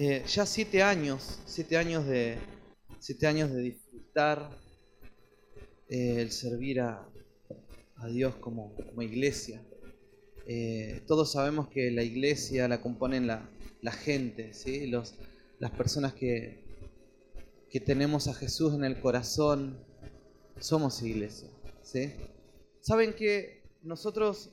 Eh, ya siete años, siete años de, siete años de disfrutar eh, el servir a, Dios como, iglesia. Eh, todos sabemos que la iglesia la componen la, gente, ¿sí? Los, las personas que, que tenemos a Jesús en el corazón, somos iglesia. ¿sí? Saben que nosotros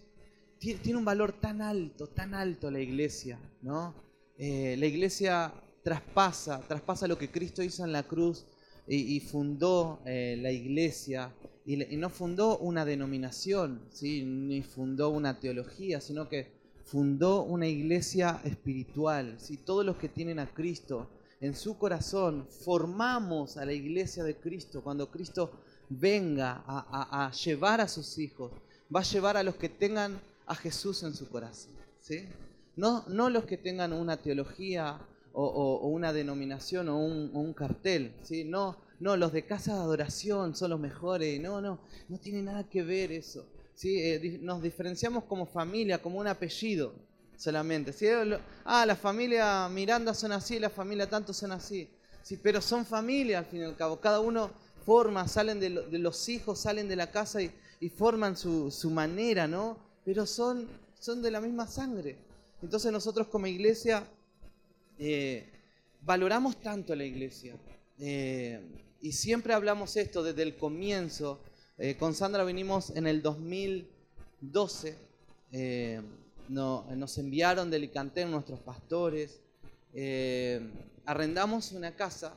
tiene un valor tan alto, tan alto la iglesia, ¿no? Eh, la iglesia traspasa, traspasa lo que Cristo hizo en la cruz y, fundó eh, la iglesia. Y, no fundó una denominación, ni fundó una teología, sino que fundó una iglesia espiritual. ¿sí? Todos los que tienen a Cristo en su corazón, formamos a la iglesia de Cristo. Cuando Cristo venga a, a llevar a sus hijos, va a llevar a los que tengan a Jesús en su corazón. ¿sí? No, no los que tengan una teología o, una denominación o un, cartel. ¿sí? No, no, los de casa de adoración son los mejores. No, no, no tiene nada que ver eso. ¿sí? Eh, nos diferenciamos como familia, como un apellido solamente. ¿sí? Ah, la familia Miranda son así, la familia tanto son así. Sí, pero son familia al fin y al cabo. Cada uno forma, salen de, los hijos, salen de la casa y, forman su, su manera, ¿no? pero son, son de la misma sangre. Entonces nosotros como iglesia eh, valoramos tanto la iglesia. Eh, y siempre hablamos esto desde el comienzo. Eh, con Sandra vinimos en el 2012. nos enviaron de Alicante nuestros pastores. arrendamos una casa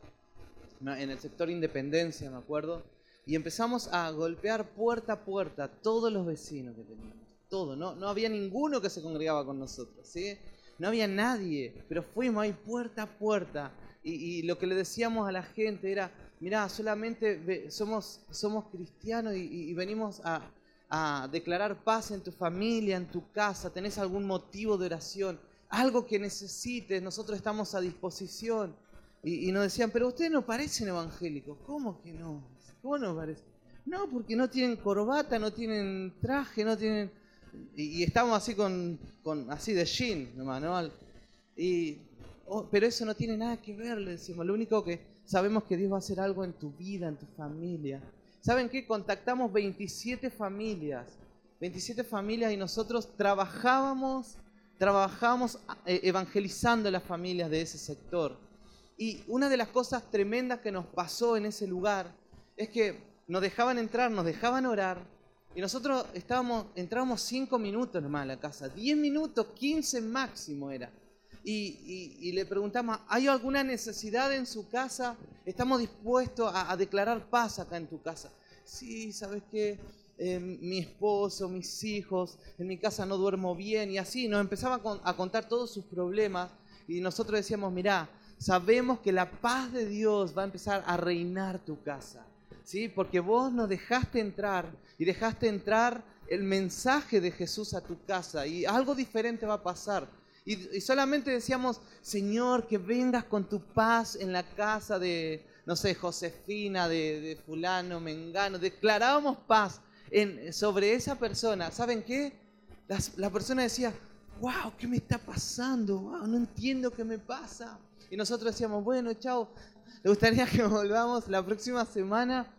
en el sector Independencia, me acuerdo. Y empezamos a golpear puerta a puerta todos los vecinos que teníamos todo, no, no había ninguno que se congregaba con nosotros, ¿sí? No había nadie, pero fuimos ahí puerta a puerta y, lo que le decíamos a la gente era, mirá, solamente somos, somos cristianos y, venimos a, declarar paz en tu familia, en tu casa, tenés algún motivo de oración, algo que necesites, nosotros estamos a disposición. Y, nos decían, pero ustedes no parecen evangélicos, ¿cómo que no? ¿Cómo no parecen? No, porque no tienen corbata, no tienen traje, no tienen y, estamos así con, así de jean nomás, Y, oh, pero eso no tiene nada que ver, le decimos. Lo único que sabemos que Dios va a hacer algo en tu vida, en tu familia. ¿Saben qué? Contactamos 27 familias. 27 familias y nosotros trabajábamos, trabajábamos eh, evangelizando las familias de ese sector. Y una de las cosas tremendas que nos pasó en ese lugar es que nos dejaban entrar, nos dejaban orar, y nosotros estábamos, entrábamos cinco minutos nomás a la casa, 10 minutos, 15 máximo era. Y, le preguntamos, ¿hay alguna necesidad en su casa? ¿Estamos dispuestos a, declarar paz acá en tu casa? Sí, ¿sabes qué? Eh, mi esposo, mis hijos, en mi casa no duermo bien y así nos empezaba a contar todos sus problemas y nosotros decíamos, mirá, sabemos que la paz de Dios va a empezar a reinar tu casa. ¿Sí? Porque vos nos dejaste entrar y dejaste entrar el mensaje de Jesús a tu casa y algo diferente va a pasar. Y, solamente decíamos, Señor, que vengas con tu paz en la casa de, no sé, Josefina, de, fulano, Mengano. Declarábamos paz en, sobre esa persona. ¿Saben qué? la persona decía, wow, ¿qué me está pasando? Wow, no entiendo qué me pasa. Y nosotros decíamos, bueno, chao, ¿le gustaría que volvamos la próxima semana?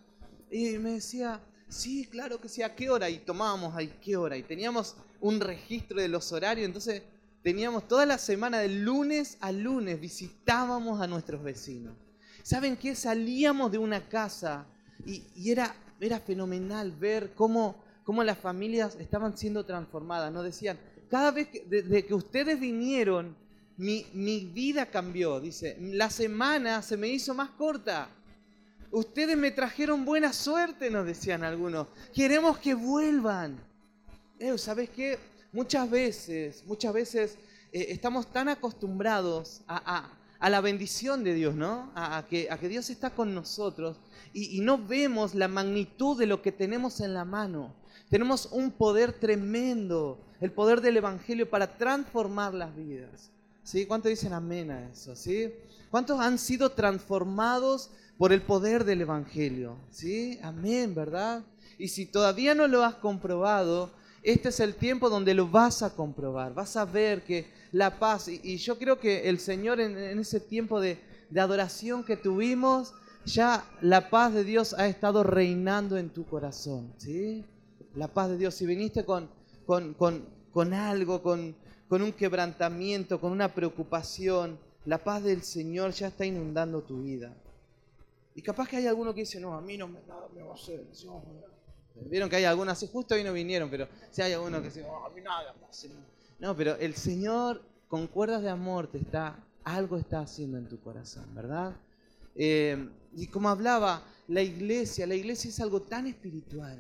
Y me decía, sí, claro que sí, ¿a qué hora? Y tomábamos, ¿a qué hora? Y teníamos un registro de los horarios, entonces teníamos toda la semana, de lunes a lunes, visitábamos a nuestros vecinos. ¿Saben qué? Salíamos de una casa y, era, era fenomenal ver cómo, cómo las familias estaban siendo transformadas. Nos decían, cada vez que, que ustedes vinieron, mi, mi vida cambió. Dice, la semana se me hizo más corta. Ustedes me trajeron buena suerte, nos decían algunos. Queremos que vuelvan. Eh, ¿Sabes qué? Muchas veces, muchas veces eh, estamos tan acostumbrados a, la bendición de Dios, ¿no? A, que, que, Dios está con nosotros y, y, no vemos la magnitud de lo que tenemos en la mano. Tenemos un poder tremendo, el poder del Evangelio para transformar las vidas. ¿Sí? ¿Cuántos dicen amén a eso? ¿Sí? ¿Cuántos han sido transformados por el poder del Evangelio. ¿Sí? Amén, ¿verdad? Y si todavía no lo has comprobado, este es el tiempo donde lo vas a comprobar, vas a ver que la paz, y, yo creo que el Señor en, ese tiempo de, adoración que tuvimos, ya la paz de Dios ha estado reinando en tu corazón, ¿sí? La paz de Dios, si viniste con, con, con algo, con, con un quebrantamiento, con una preocupación, la paz del Señor ya está inundando tu vida. Y capaz que hay alguno que dice, no, a mí no me, nada me va a hacer. Vieron que hay algunos así, justo hoy no vinieron, pero si hay alguno que dice, no, a mí nada me hace. No, pero el Señor con cuerdas de amor te está, algo está haciendo en tu corazón, ¿verdad? Eh, y como hablaba, la iglesia, la iglesia es algo tan espiritual,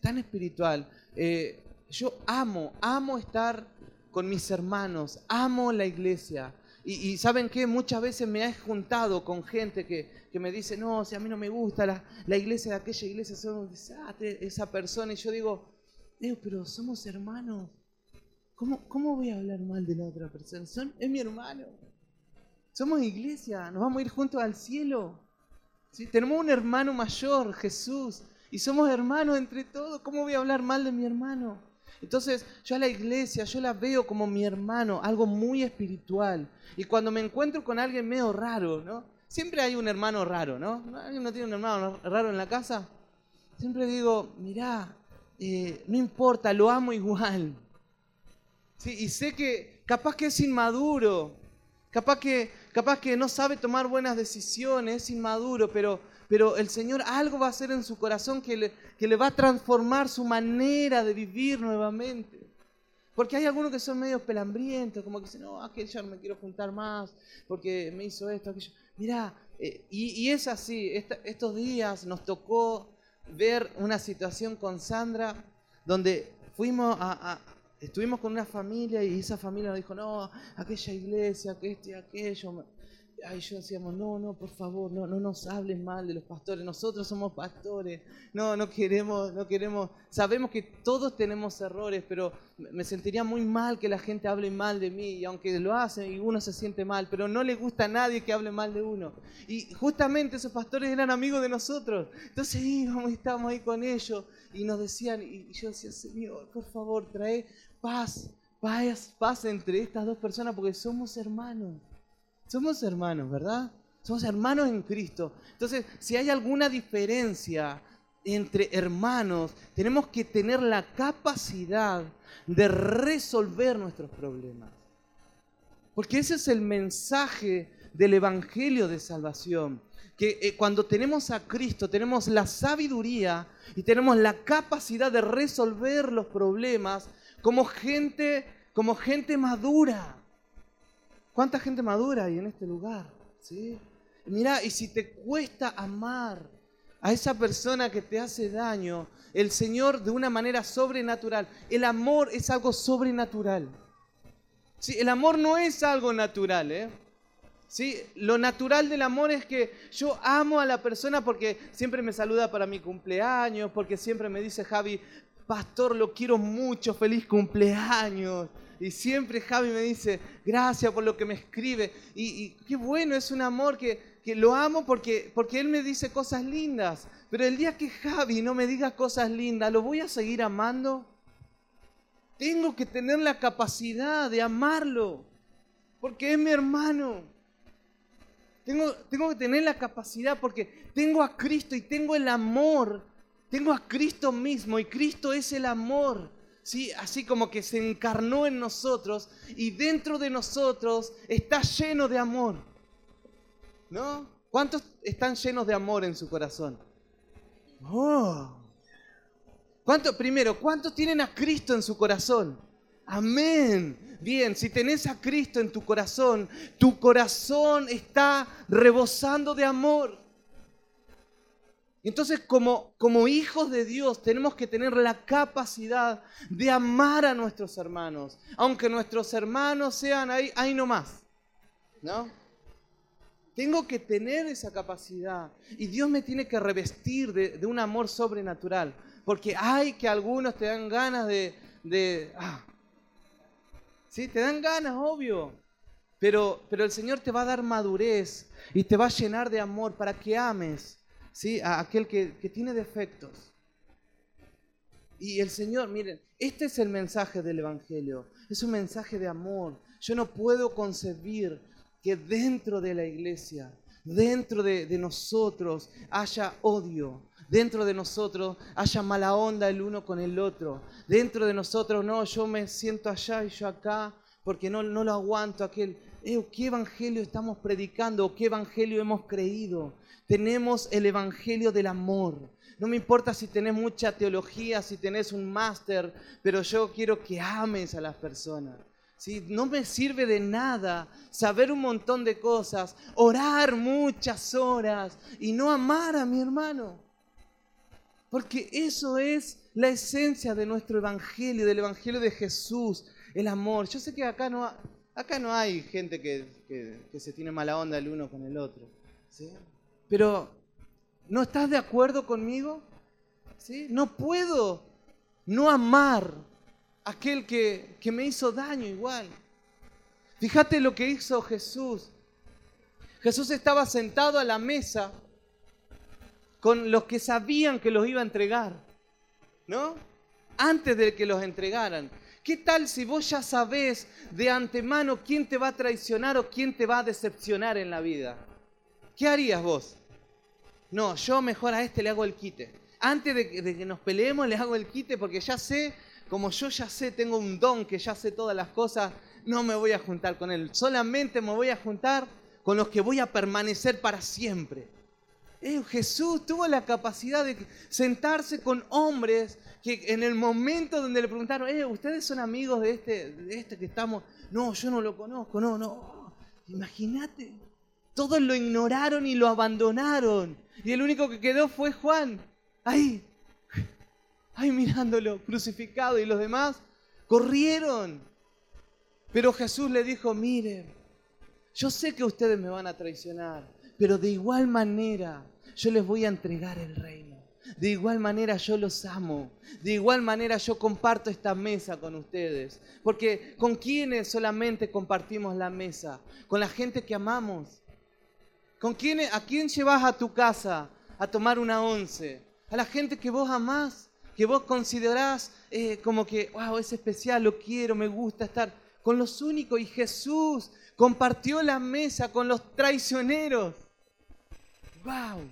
tan espiritual. Eh, yo amo, amo estar con mis hermanos, amo la iglesia. Y, saben que muchas veces me he juntado con gente que, me dice, no, si a mí no me gusta la, iglesia de aquella iglesia, son esa persona. Y yo digo, pero somos hermanos. ¿Cómo, ¿Cómo voy a hablar mal de la otra persona? Son, es mi hermano. Somos iglesia, nos vamos a ir juntos al cielo. Tenemos un hermano mayor, Jesús, y somos hermanos entre todos. ¿Cómo voy a hablar mal de mi hermano? Entonces yo a la iglesia, yo la veo como mi hermano, algo muy espiritual. Y cuando me encuentro con alguien medio raro, ¿no? Siempre hay un hermano raro, ¿no? ¿Alguien no tiene un hermano raro en la casa? Siempre digo, mirá, eh, no importa, lo amo igual. ¿Sí? Y sé que capaz que es inmaduro, capaz que, capaz que no sabe tomar buenas decisiones, es inmaduro, pero pero el Señor algo va a hacer en su corazón que le, que le va a transformar su manera de vivir nuevamente. Porque hay algunos que son medio pelambrientos, como que dicen, no, aquel ya no me quiero juntar más, porque me hizo esto, aquello. Mirá, eh, y, es así, estos días nos tocó ver una situación con Sandra donde fuimos a, estuvimos con una familia y esa familia nos dijo, no, aquella iglesia, que esto y aquello ay, yo decíamos, no, no, por favor, no, no nos hables mal de los pastores, nosotros somos pastores, no, no queremos, no queremos, sabemos que todos tenemos errores, pero me sentiría muy mal que la gente hable mal de mí, y aunque lo hacen y uno se siente mal, pero no le gusta a nadie que hable mal de uno. Y justamente esos pastores eran amigos de nosotros, entonces íbamos y estábamos ahí con ellos, y nos decían, y yo decía, Señor, por favor, trae paz, paz, paz entre estas dos personas, porque somos hermanos. Somos hermanos, ¿verdad? Somos hermanos en Cristo. Entonces, si hay alguna diferencia entre hermanos, tenemos que tener la capacidad de resolver nuestros problemas. Porque ese es el mensaje del Evangelio de Salvación. Que eh, cuando tenemos a Cristo tenemos la sabiduría y tenemos la capacidad de resolver los problemas como gente, como gente madura. ¿Cuánta gente madura hay en este lugar? ¿Sí? Mira, y si te cuesta amar a esa persona que te hace daño, el Señor de una manera sobrenatural, el amor es algo sobrenatural. ¿Sí? El amor no es algo natural, ¿eh? ¿Sí? Lo natural del amor es que yo amo a la persona porque siempre me saluda para mi cumpleaños, porque siempre me dice Javi, pastor, lo quiero mucho, feliz cumpleaños. Y siempre Javi me dice, gracias por lo que me escribe. Y, qué bueno, es un amor que, lo amo porque, porque él me dice cosas lindas. Pero el día que Javi no me diga cosas lindas, ¿lo voy a seguir amando? Tengo que tener la capacidad de amarlo. Porque es mi hermano. Tengo, tengo que tener la capacidad porque tengo a Cristo y tengo el amor. Tengo a Cristo mismo y Cristo es el amor. ¿sí? así como que se encarnó en nosotros y dentro de nosotros está lleno de amor. ¿No? ¿Cuántos están llenos de amor en su corazón? Oh. ¿Cuánto, primero, ¿cuántos tienen a Cristo en su corazón? Amén. Bien, si tenés a Cristo en tu corazón, tu corazón está rebosando de amor. Entonces, como, hijos de Dios, tenemos que tener la capacidad de amar a nuestros hermanos, aunque nuestros hermanos sean ahí, ahí nomás. ¿No? Tengo que tener esa capacidad. Y Dios me tiene que revestir de, un amor sobrenatural, porque hay que algunos te dan ganas de... de ah, sí, te dan ganas, obvio, pero, pero el Señor te va a dar madurez y te va a llenar de amor para que ames ¿sí? a aquel que, tiene defectos. Y el Señor, miren, este es el mensaje del Evangelio. Es un mensaje de amor. Yo no puedo concebir que dentro de la iglesia, dentro de, nosotros, haya odio. Dentro de nosotros haya mala onda el uno con el otro. Dentro de nosotros, no, yo me siento allá y yo acá porque no, no lo aguanto aquel. Eh, ¿Qué evangelio estamos predicando? ¿Qué evangelio hemos creído? Tenemos el evangelio del amor. No me importa si tenés mucha teología, si tenés un máster, pero yo quiero que ames a las personas. ¿sí? No me sirve de nada saber un montón de cosas, orar muchas horas y no amar a mi hermano. Porque eso es la esencia de nuestro evangelio, del evangelio de Jesús, el amor. Yo sé que acá no, acá no hay gente que, se tiene mala onda el uno con el otro. ¿sí? Pero ¿No estás de acuerdo conmigo? ¿Sí? No puedo no amar a aquel que, que me hizo daño igual. Fíjate lo que hizo Jesús. Jesús estaba sentado a la mesa con los que sabían que los iba a entregar, ¿no? Antes de que los entregaran. ¿Qué tal si vos ya sabés de antemano quién te va a traicionar o quién te va a decepcionar en la vida? ¿Qué harías vos? No, yo mejor a este le hago el quite. Antes de, que nos peleemos le hago el quite porque ya sé, como yo ya sé, tengo un don que ya sé todas las cosas, no me voy a juntar con él. Solamente me voy a juntar con los que voy a permanecer para siempre. Eh, Jesús tuvo la capacidad de sentarse con hombres que en el momento donde le preguntaron, eh, ¿ustedes son amigos de este, de este que estamos? No, yo no lo conozco, no, no. Imagínate. Todos lo ignoraron y lo abandonaron. Y el único que quedó fue Juan. Ahí, ahí mirándolo, crucificado. Y los demás corrieron. Pero Jesús le dijo, miren, yo sé que ustedes me van a traicionar, pero de igual manera yo les voy a entregar el reino. De igual manera yo los amo. De igual manera yo comparto esta mesa con ustedes. Porque ¿con quiénes solamente compartimos la mesa? Con la gente que amamos. ¿Con quién, ¿A quién llevas a tu casa a tomar una once? A la gente que vos amás, que vos considerás eh, como que, wow, es especial, lo quiero, me gusta estar con los únicos. Y Jesús compartió la mesa con los traicioneros. ¡Wow!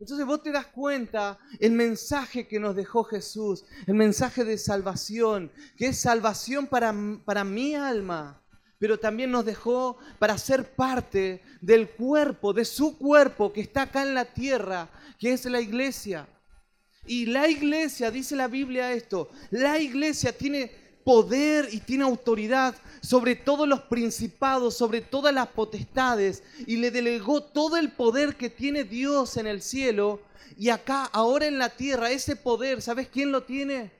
Entonces vos te das cuenta el mensaje que nos dejó Jesús, el mensaje de salvación, que es salvación para, para mi alma, pero también nos dejó para ser parte del cuerpo, de su cuerpo que está acá en la tierra, que es la iglesia. Y la iglesia, dice la Biblia esto, la iglesia tiene poder y tiene autoridad sobre todos los principados, sobre todas las potestades, y le delegó todo el poder que tiene Dios en el cielo, y acá, ahora en la tierra, ese poder, ¿sabes quién lo tiene?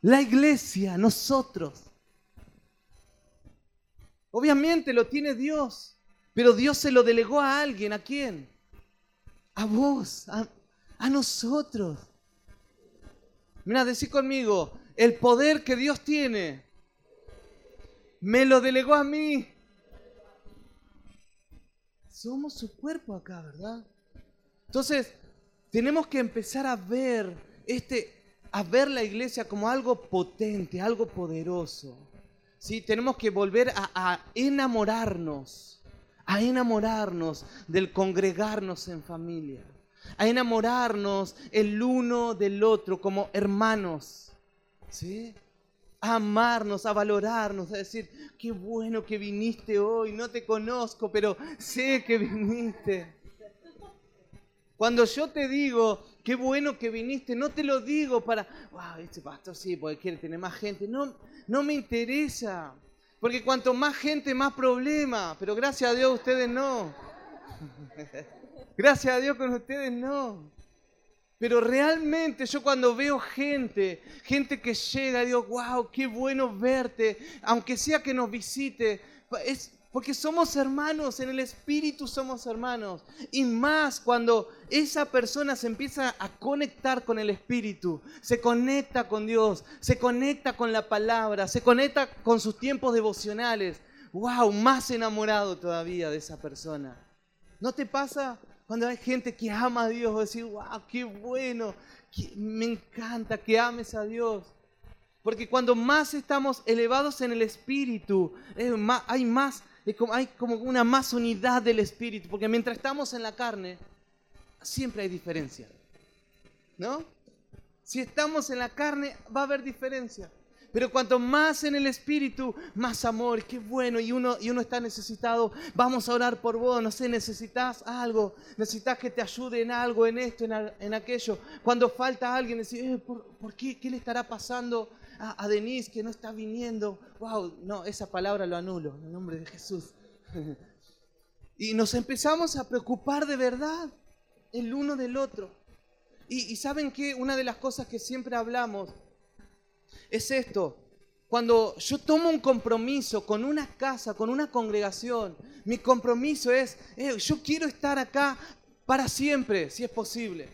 La iglesia, nosotros. Obviamente lo tiene Dios, pero Dios se lo delegó a alguien. ¿A quién? A vos, a, nosotros. Mira, decí conmigo, el poder que Dios tiene, me lo delegó a mí. Somos su cuerpo acá, ¿verdad? Entonces, tenemos que empezar a ver este a ver la iglesia como algo potente, algo poderoso. ¿Sí? Tenemos que volver a, enamorarnos, a enamorarnos del congregarnos en familia, a enamorarnos el uno del otro como hermanos, ¿sí? a amarnos, a valorarnos, a decir, qué bueno que viniste hoy, no te conozco, pero sé que viniste. Cuando yo te digo, qué bueno que viniste, no te lo digo para, wow, este pastor sí, porque quiere tener más gente. No, no me interesa. Porque cuanto más gente, más problema. Pero gracias a Dios ustedes no. Gracias a Dios con ustedes no. Pero realmente yo cuando veo gente, gente que llega, digo, wow, qué bueno verte, aunque sea que nos visite, es, porque somos hermanos, en el Espíritu somos hermanos. Y más cuando esa persona se empieza a conectar con el Espíritu, se conecta con Dios, se conecta con la palabra, se conecta con sus tiempos devocionales. ¡Wow! Más enamorado todavía de esa persona. ¿No te pasa cuando hay gente que ama a Dios? Decir, ¡wow! ¡Qué bueno! me encanta que ames a Dios. Porque cuando más estamos elevados en el Espíritu, hay más, hay como una más unidad del Espíritu. Porque mientras estamos en la carne, siempre hay diferencia. ¿No? Si estamos en la carne, va a haber diferencia. Pero cuanto más en el Espíritu, más amor, qué bueno, y uno, y uno está necesitado. Vamos a orar por vos, no sé, necesitas algo, necesitas que te ayude en algo, en esto, en, aquello. Cuando falta alguien, decir, eh, ¿por, qué? ¿Qué le estará pasando a, a, Denise que no está viniendo? Wow, no, esa palabra lo anulo, en el nombre de Jesús. y nos empezamos a preocupar de verdad el uno del otro. Y, y saben que una de las cosas que siempre hablamos es esto. Cuando yo tomo un compromiso con una casa, con una congregación, mi compromiso es, eh, yo quiero estar acá para siempre, si es posible.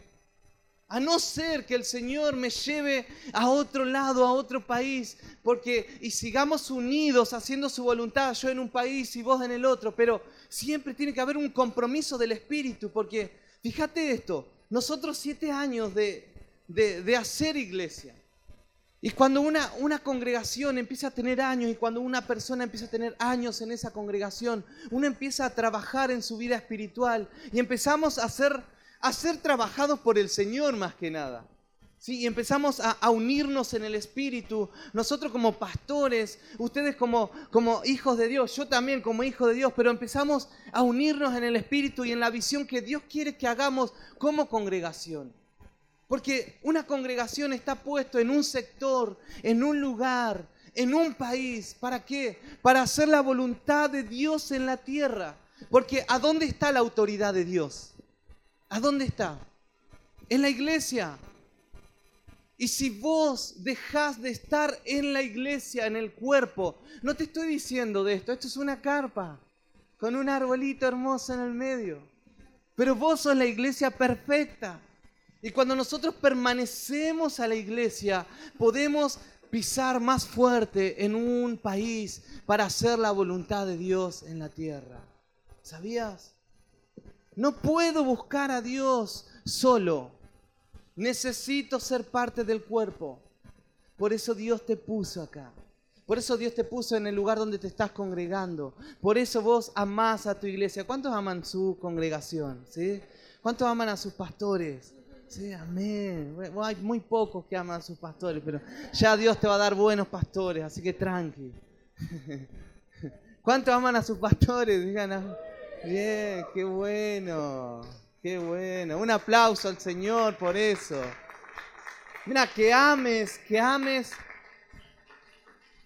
A no ser que el Señor me lleve a otro lado, a otro país, porque y sigamos unidos haciendo su voluntad, yo en un país y vos en el otro, pero siempre tiene que haber un compromiso del Espíritu, porque fíjate esto, nosotros siete años de, de hacer iglesia, y cuando una, una, congregación empieza a tener años y cuando una persona empieza a tener años en esa congregación, uno empieza a trabajar en su vida espiritual y empezamos a ser, a ser trabajados por el Señor más que nada. ¿Sí? Y empezamos a, unirnos en el Espíritu, nosotros como pastores, ustedes como, como hijos de Dios, yo también como hijo de Dios, pero empezamos a unirnos en el Espíritu y en la visión que Dios quiere que hagamos como congregación. Porque una congregación está puesto en un sector, en un lugar, en un país. ¿Para qué? Para hacer la voluntad de Dios en la tierra. Porque ¿a dónde está la autoridad de Dios? ¿A dónde está? En la iglesia. Y si vos dejás de estar en la iglesia, en el cuerpo, no te estoy diciendo de esto, esto es una carpa con un arbolito hermoso en el medio. Pero vos sos la iglesia perfecta. Y cuando nosotros permanecemos a la iglesia, podemos pisar más fuerte en un país para hacer la voluntad de Dios en la tierra. ¿Sabías? No puedo buscar a Dios solo. Necesito ser parte del cuerpo. Por eso Dios te puso acá. Por eso Dios te puso en el lugar donde te estás congregando. Por eso vos amás a tu iglesia. ¿Cuántos aman su congregación? ¿Sí? ¿Cuántos aman a sus pastores? Sí, amén. hay muy pocos que aman a sus pastores, pero ya Dios te va a dar buenos pastores, así que tranqui. ¿Cuántos aman a sus pastores? Digan, bien, qué bueno, qué bueno. Un aplauso al Señor por eso. Mira, que ames, que ames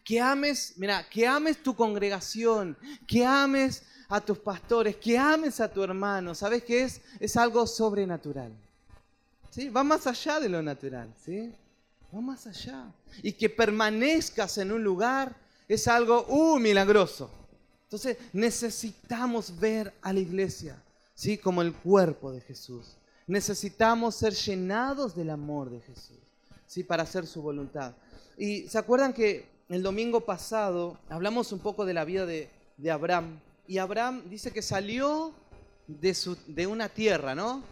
que ames, mira, que ames tu congregación, que ames a tus pastores, que ames a tu hermano. ¿Sabes qué es? Es algo sobrenatural. Va más allá de lo natural, ¿sí? Va más allá. Y que permanezcas en un lugar es algo, uh, milagroso. Entonces necesitamos ver a la iglesia, ¿sí? Como el cuerpo de Jesús. Necesitamos ser llenados del amor de Jesús, ¿sí? Para hacer su voluntad. Y se acuerdan que el domingo pasado hablamos un poco de la vida de, Abraham. Y Abraham dice que salió de una tierra, ¿no?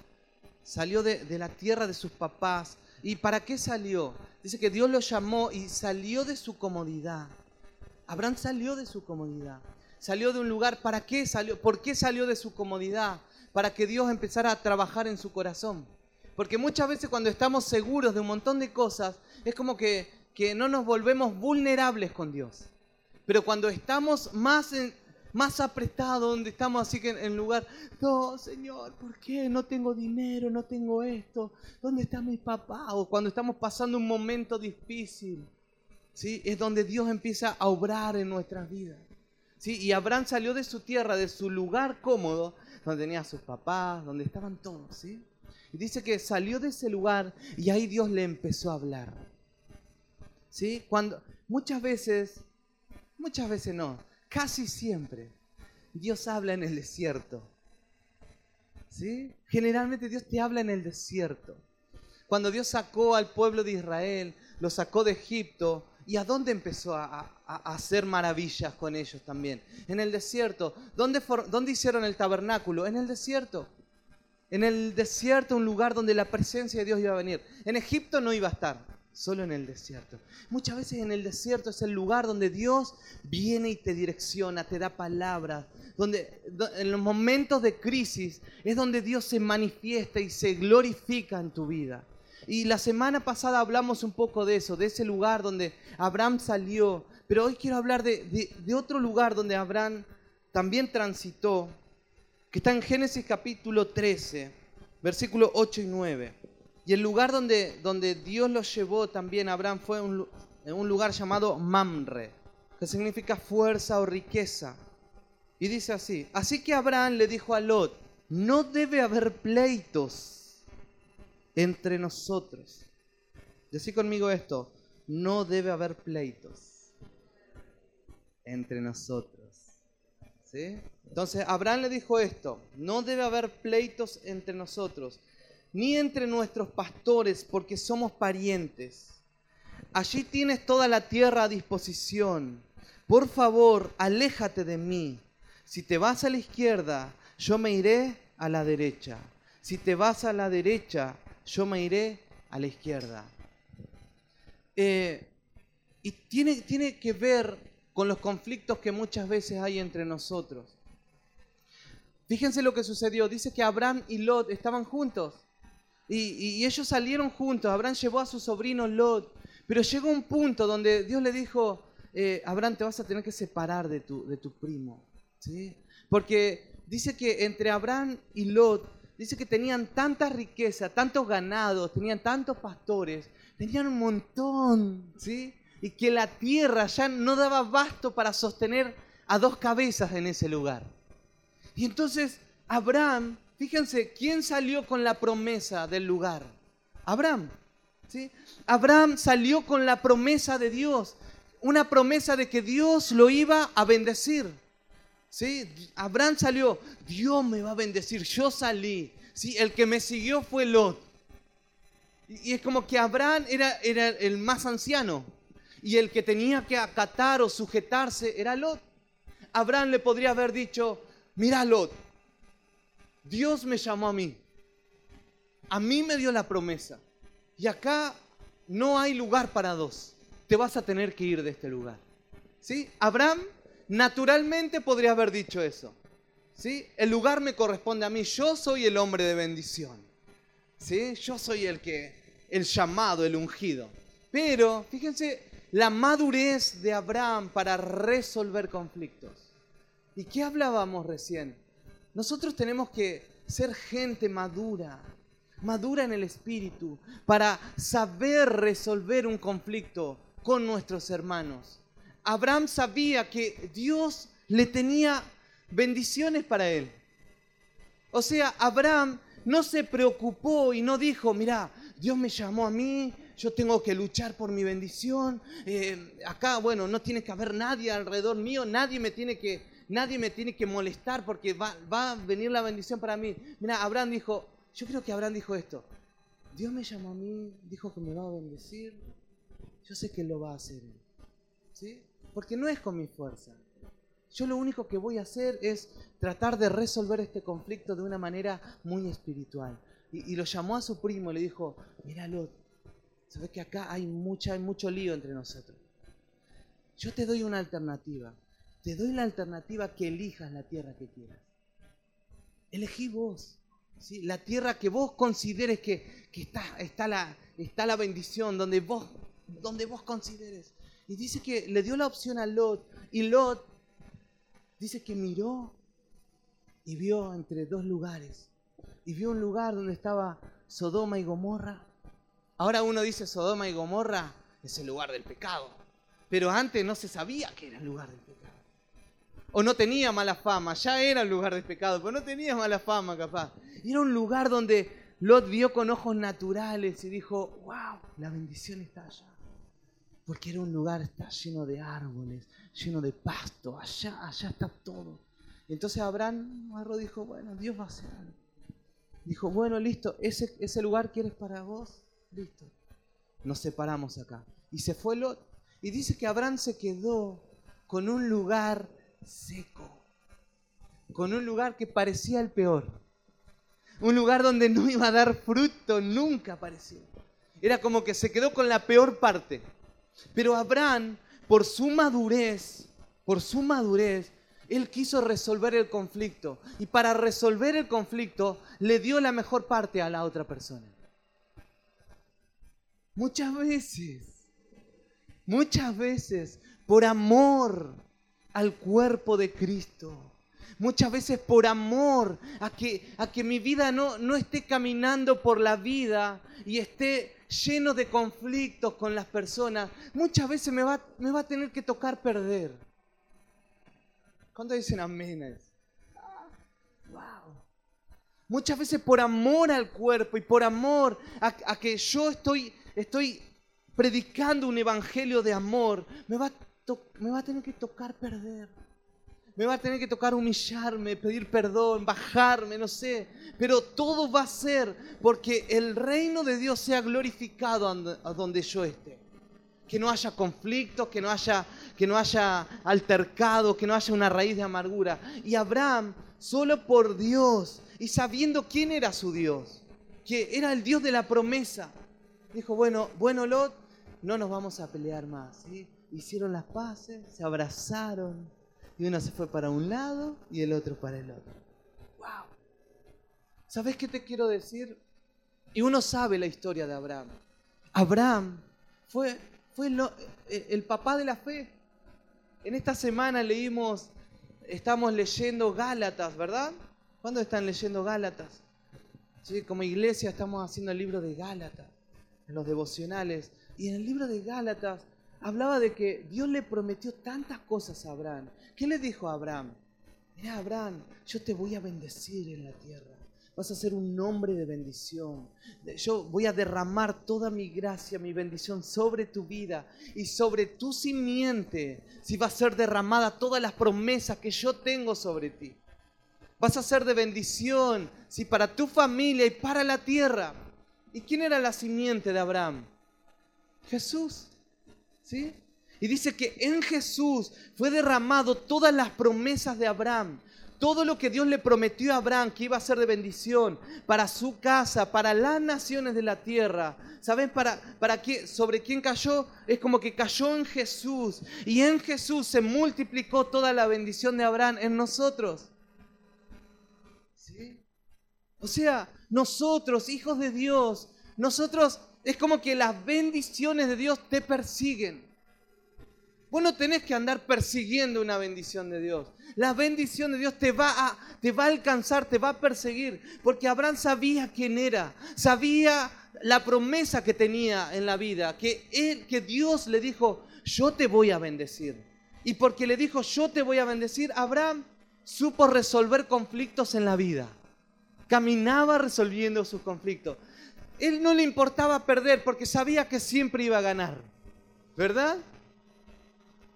salió de, la tierra de sus papás. ¿Y para qué salió? Dice que Dios lo llamó y salió de su comodidad. Abraham salió de su comodidad. Salió de un lugar, ¿para qué salió? ¿Por qué salió de su comodidad? Para que Dios empezara a trabajar en su corazón. Porque muchas veces cuando estamos seguros de un montón de cosas, es como que, que no nos volvemos vulnerables con Dios. Pero cuando estamos más en, más apretado, donde estamos así que en lugar, no, Señor, ¿por qué? No tengo dinero, no tengo esto, ¿dónde está mi papá? O cuando estamos pasando un momento difícil, ¿sí? Es donde Dios empieza a obrar en nuestras vidas. Y Abraham salió de su tierra, de su lugar cómodo, donde tenía a sus papás, donde estaban todos, ¿sí? Y dice que salió de ese lugar y ahí Dios le empezó a hablar. ¿Sí? Cuando muchas veces, muchas veces no, Casi siempre Dios habla en el desierto. ¿Sí? Generalmente Dios te habla en el desierto. Cuando Dios sacó al pueblo de Israel, lo sacó de Egipto, ¿y a dónde empezó a, hacer maravillas con ellos también? En el desierto. ¿Dónde, ¿Dónde hicieron el tabernáculo? En el desierto. En el desierto, un lugar donde la presencia de Dios iba a venir. En Egipto no iba a estar, solo en el desierto. Muchas veces en el desierto es el lugar donde Dios viene y te direcciona, te da palabras. Donde, en los momentos de crisis es donde Dios se manifiesta y se glorifica en tu vida. Y la semana pasada hablamos un poco de eso, de ese lugar donde Abraham salió. Pero hoy quiero hablar de, otro lugar donde Abraham también transitó que está en Génesis capítulo 13, versículos 8 y 9. Y el lugar donde, donde Dios lo llevó también Abraham fue un, un lugar llamado Mamre, que significa fuerza o riqueza. Y dice así, así que Abraham le dijo a Lot, no debe haber pleitos entre nosotros. Decí conmigo esto, no debe haber pleitos entre nosotros. ¿Sí? Entonces Abraham le dijo esto, no debe haber pleitos entre nosotros, ni entre nuestros pastores, porque somos parientes. Allí tienes toda la tierra a disposición. Por favor, aléjate de mí. Si te vas a la izquierda, yo me iré a la derecha. Si te vas a la derecha, yo me iré a la izquierda. Eh, y tiene, tiene que ver con los conflictos que muchas veces hay entre nosotros. Fíjense lo que sucedió. Dice que Abraham y Lot estaban juntos. Y, ellos salieron juntos. Abraham llevó a su sobrino Lot. Pero llegó un punto donde Dios le dijo, eh, Abraham, te vas a tener que separar de tu, de tu primo. ¿sí? Porque dice que entre Abraham y Lot, dice que tenían tanta riqueza, tantos ganados, tenían tantos pastores, tenían un montón. ¿sí? Y que la tierra ya no daba basto para sostener a dos cabezas en ese lugar. Y entonces Abraham, fíjense, ¿quién salió con la promesa del lugar? Abraham. ¿sí? Abraham salió con la promesa de Dios, una promesa de que Dios lo iba a bendecir. ¿Sí? Abraham salió, Dios me va a bendecir, yo salí. ¿sí? El que me siguió fue Lot. Y es como que Abraham era, era el más anciano y el que tenía que acatar o sujetarse era Lot. Abraham le podría haber dicho, mira Lot, Dios me llamó a mí. A mí me dio la promesa. Y acá no hay lugar para dos. Te vas a tener que ir de este lugar. ¿Sí? Abraham naturalmente podría haber dicho eso. ¿Sí? El lugar me corresponde a mí. Yo soy el hombre de bendición. ¿Sí? Yo soy el que el llamado, el ungido. Pero fíjense la madurez de Abraham para resolver conflictos. ¿Y qué hablábamos recién? Nosotros tenemos que ser gente madura, madura en el espíritu, para saber resolver un conflicto con nuestros hermanos. Abraham sabía que Dios le tenía bendiciones para él. O sea, Abraham no se preocupó y no dijo, mira, Dios me llamó a mí, yo tengo que luchar por mi bendición. Eh, acá, bueno, no tiene que haber nadie alrededor mío, nadie me tiene que nadie me tiene que molestar porque va, a venir la bendición para mí. Mira, Abraham dijo, yo creo que Abraham dijo esto, Dios me llamó a mí, dijo que me va a bendecir, yo sé que lo va a hacer ¿Sí? Porque no es con mi fuerza. Yo lo único que voy a hacer es tratar de resolver este conflicto de una manera muy espiritual. Y, lo llamó a su primo y le dijo, mira Lot, sabes que acá hay, mucha, hay mucho lío entre nosotros. Yo te doy una alternativa te doy la alternativa que elijas la tierra que quieras. Elegí vos. ¿sí? La tierra que vos consideres que, está, está, la, está la bendición, donde vos, donde vos consideres. Y dice que le dio la opción a Lot. Y Lot dice que miró y vio entre dos lugares. Y vio un lugar donde estaba Sodoma y Gomorra. Ahora uno dice Sodoma y Gomorra es el lugar del pecado. Pero antes no se sabía que era el lugar del pecado o no tenía mala fama, ya era un lugar de pecado, pero no tenía mala fama capaz. Era un lugar donde Lot vio con ojos naturales y dijo, wow, la bendición está allá. Porque era un lugar está lleno de árboles, lleno de pasto, allá, allá está todo. Entonces Abraham Marro dijo, bueno, Dios va a hacer algo. Dijo, bueno, listo, ese, ese lugar quieres para vos, listo. Nos separamos acá. Y se fue Lot. Y dice que Abraham se quedó con un lugar seco, con un lugar que parecía el peor. un lugar donde no iba a dar fruto, nunca pareció. Era como que se quedó con la peor parte. Pero Abraham, por su madurez, por su madurez, él quiso resolver el conflicto. Y para resolver el conflicto, le dio la mejor parte a la otra persona. Muchas veces, muchas veces, por amor al cuerpo de Cristo, muchas veces por amor a que, a que mi vida no, no esté caminando por la vida y esté lleno de conflictos con las personas, muchas veces me va, me va a tener que tocar perder. ¿Cuándo dicen amén? wow. Muchas veces por amor al cuerpo y por amor a, que yo estoy, estoy predicando un evangelio de amor, me va, me va a tener que tocar perder me va a tener que tocar humillarme, pedir perdón, bajarme, no sé. Pero todo va a ser porque el reino de Dios sea glorificado a donde yo esté. Que no haya conflictos, que no haya, que no haya altercado, que no haya una raíz de amargura. Y Abraham, solo por Dios y sabiendo quién era su Dios, que era el Dios de la promesa, dijo, bueno, bueno Lot, no nos vamos a pelear más. Hicieron las paces, se abrazaron, y uno se fue para un lado y el otro para el otro. ¡Wow! ¿Sabes qué te quiero decir? Y uno sabe la historia de Abraham. Abraham fue, fue eh, el papá de la fe. En esta semana leímos, estamos leyendo Gálatas, ¿verdad? ¿Cuándo están leyendo Gálatas? ¿Sí? Como iglesia estamos haciendo el libro de Gálatas, en los devocionales. Y en el libro de Gálatas hablaba de que Dios le prometió tantas cosas a Abraham. ¿Qué le dijo a Abraham? Mira, Abraham, yo te voy a bendecir en la tierra. Vas a ser un hombre de bendición. Yo voy a derramar toda mi gracia, mi bendición sobre tu vida y sobre tu simiente. Si va a ser derramada todas las promesas que yo tengo sobre ti. Vas a ser de bendición, si para tu familia y para la tierra. ¿Y quién era la simiente de Abraham? Jesús. ¿Sí? Y dice que en Jesús fue derramado todas las promesas de Abraham. Todo lo que Dios le prometió a Abraham que iba a ser de bendición para su casa, para las naciones de la tierra. ¿Saben para, para qué, sobre quién cayó? Es como que cayó en Jesús. Y en Jesús se multiplicó toda la bendición de Abraham en nosotros. ¿Sí? O sea, nosotros, hijos de Dios, nosotros es como que las bendiciones de Dios te persiguen. Vos no tenés que andar persiguiendo una bendición de Dios. La bendición de Dios te va a, te va a alcanzar, te va a perseguir. Porque Abraham sabía quién era, sabía la promesa que tenía en la vida, que, él, que Dios le dijo, yo te voy a bendecir. Y porque le dijo, yo te voy a bendecir, Abraham supo resolver conflictos en la vida. Caminaba resolviendo sus conflictos él no le importaba perder porque sabía que siempre iba a ganar. ¿Verdad?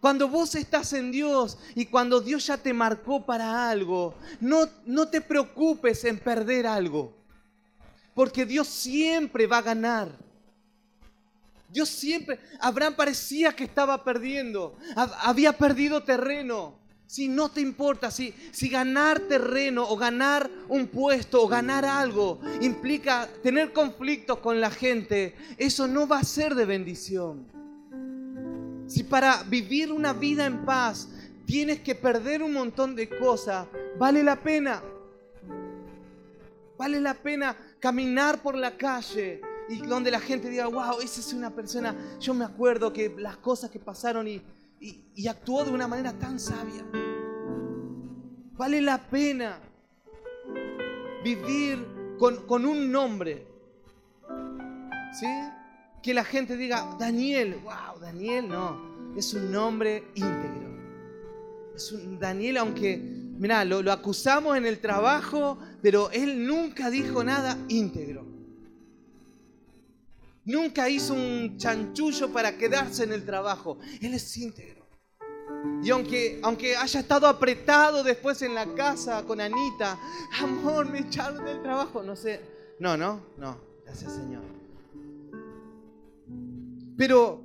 Cuando vos estás en Dios y cuando Dios ya te marcó para algo, no, no te preocupes en perder algo. Porque Dios siempre va a ganar. Dios siempre, Abraham parecía que estaba perdiendo, había perdido terreno. Si no te importa, si, ganar terreno o ganar un puesto o ganar algo implica tener conflictos con la gente, eso no va a ser de bendición. Si para vivir una vida en paz tienes que perder un montón de cosas, vale la pena. Vale la pena caminar por la calle y donde la gente diga, wow, esa es una persona, yo me acuerdo que las cosas que pasaron y y, actuó de una manera tan sabia. Vale la pena vivir con, un nombre. ¿Sí? Que la gente diga, Daniel, wow, Daniel no, es un nombre íntegro. Es un Daniel, aunque, mira, lo, lo acusamos en el trabajo, pero él nunca dijo nada íntegro. Nunca hizo un chanchullo para quedarse en el trabajo. Él es íntegro. Y aunque, aunque haya estado apretado después en la casa con Anita, amor, me echaron del trabajo, no sé. No, no, no, gracias Señor. Pero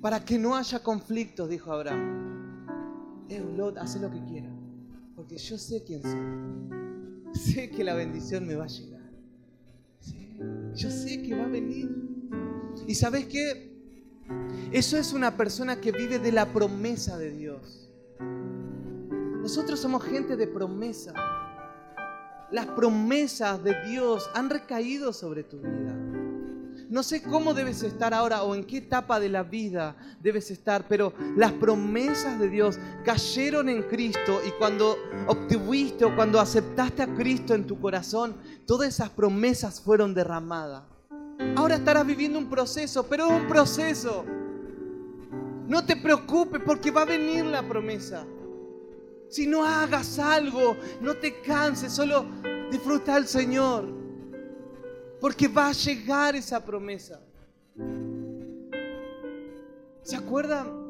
para que no haya conflictos, dijo Abraham, Eulot, haz lo que quieras, porque yo sé quién soy. sé que la bendición me va a llegar. Yo sé que va a venir. ¿Y sabes qué? Eso es una persona que vive de la promesa de Dios. Nosotros somos gente de promesa. Las promesas de Dios han recaído sobre tu vida. No sé cómo debes estar ahora o en qué etapa de la vida debes estar, pero las promesas de Dios cayeron en Cristo y cuando obtuviste o cuando aceptaste a Cristo en tu corazón, todas esas promesas fueron derramadas. Ahora estarás viviendo un proceso, pero un proceso. No te preocupes porque va a venir la promesa. Si no hagas algo, no te canses, solo disfruta al Señor. Porque va a llegar esa promesa. ¿Se acuerdan?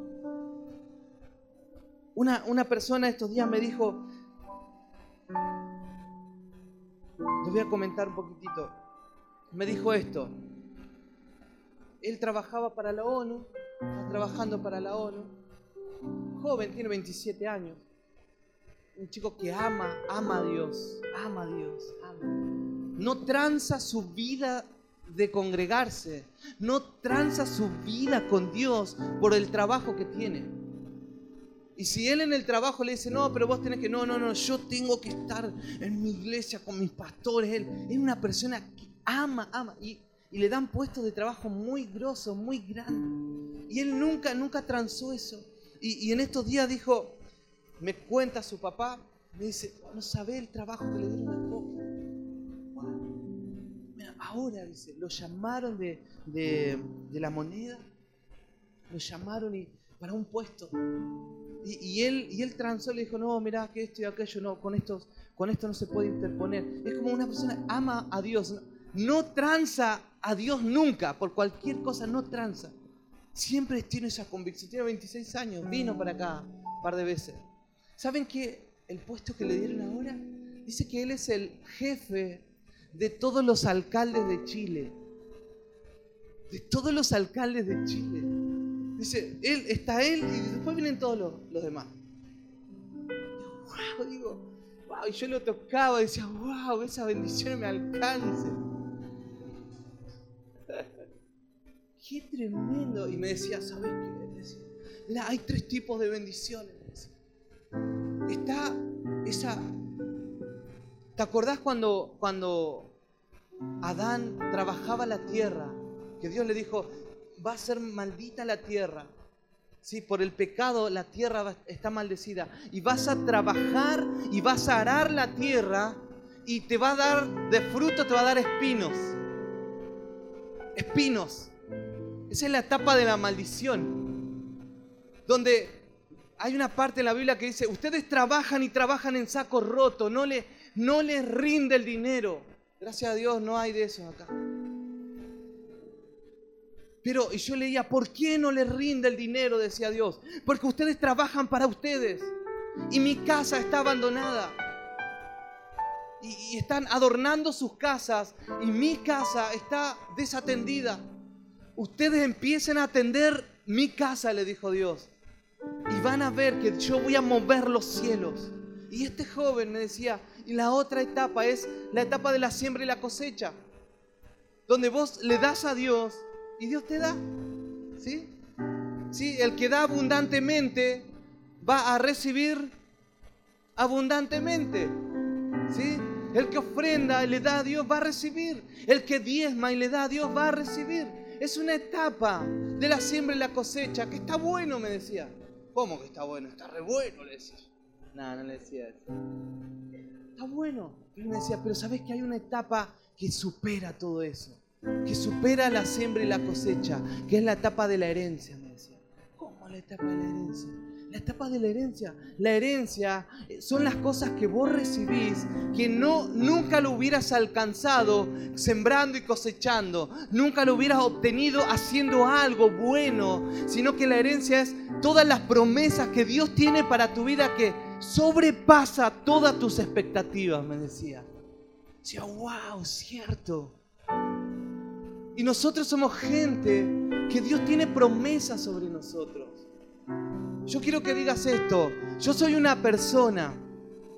Una, una persona estos días me dijo, les voy a comentar un poquitito, me dijo esto, él trabajaba para la ONU, está trabajando para la ONU, joven, tiene 27 años, un chico que ama, ama a Dios, ama a Dios, ama. No tranza su vida de congregarse, no tranza su vida con Dios por el trabajo que tiene. Y si él en el trabajo le dice, no, pero vos tenés que, no, no, no, yo tengo que estar en mi iglesia con mis pastores, él es una persona que ama, ama. Y, y le dan puestos de trabajo muy grosos, muy grandes. Y él nunca, nunca transó eso. Y, y en estos días dijo, me cuenta su papá, me dice, no sabe el trabajo que le dieron. Ahora, dice, lo llamaron de, la moneda, lo llamaron y, para un puesto. Y, él, y él transó, le dijo, no, mira que esto y aquello, no, con, estos, con esto no se puede interponer. Es como una persona ama a Dios, no, no tranza a Dios nunca, por cualquier cosa no tranza. Siempre tiene esa convicción, tiene 26 años, vino para acá un par de veces. ¿Saben qué? El puesto que le dieron ahora dice que él es el jefe de todos los alcaldes de Chile. De todos los alcaldes de Chile. Dice, él está él y después vienen todos los, demás. Wow, digo, wow, y yo lo tocaba y decía, wow, esa bendición me alcance. Qué tremendo. Y me decía, ¿sabes qué? hay tres tipos de bendiciones está esa... ¿Te acordás cuando, cuando Adán trabajaba la tierra? Que Dios le dijo, va a ser maldita la tierra. Sí, por el pecado la tierra está maldecida. Y vas a trabajar y vas a arar la tierra y te va a dar de fruto, te va a dar espinos. Espinos. Esa es la etapa de la maldición. Donde hay una parte en la Biblia que dice, ustedes trabajan y trabajan en saco roto, no, le, no les rinde el dinero. Gracias a Dios no hay de eso acá. Pero y yo leía, ¿por qué no les rinde el dinero? Decía Dios. Porque ustedes trabajan para ustedes. Y mi casa está abandonada. Y, y están adornando sus casas. Y mi casa está desatendida. Ustedes empiecen a atender mi casa, le dijo Dios y van a ver que yo voy a mover los cielos. Y este joven me decía, y la otra etapa es la etapa de la siembra y la cosecha, donde vos le das a Dios y Dios te da. ¿Sí? ¿Sí? El que da abundantemente va a recibir abundantemente. ¿Sí? El que ofrenda y le da a Dios va a recibir. El que diezma y le da a Dios va a recibir. Es una etapa de la siembra y la cosecha que está bueno, me decía. ¿Cómo que está bueno? Está re bueno, le decía. No, no le decía eso. Está bueno. Y me decía, pero ¿sabes que hay una etapa que supera todo eso? Que supera la siembra y la cosecha, que es la etapa de la herencia, me decía. ¿Cómo la etapa de la herencia? La etapa de la herencia. La herencia eh, son las cosas que vos recibís que no, nunca lo hubieras alcanzado sembrando y cosechando. Nunca lo hubieras obtenido haciendo algo bueno. Sino que la herencia es todas las promesas que Dios tiene para tu vida que sobrepasa todas tus expectativas, me decía. Decía, wow, cierto. Y nosotros somos gente que Dios tiene promesas sobre nosotros. Yo quiero que digas esto. Yo soy una persona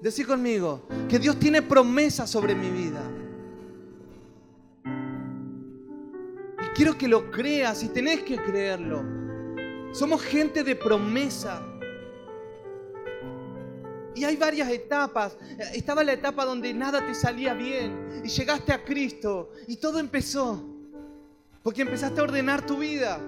Decí conmigo que Dios tiene promesas sobre mi vida. Y quiero que lo creas y tenés que creerlo. Somos gente de promesa. Y hay varias etapas. Estaba la etapa donde nada te salía bien y llegaste a Cristo y todo empezó. Porque empezaste a ordenar tu vida.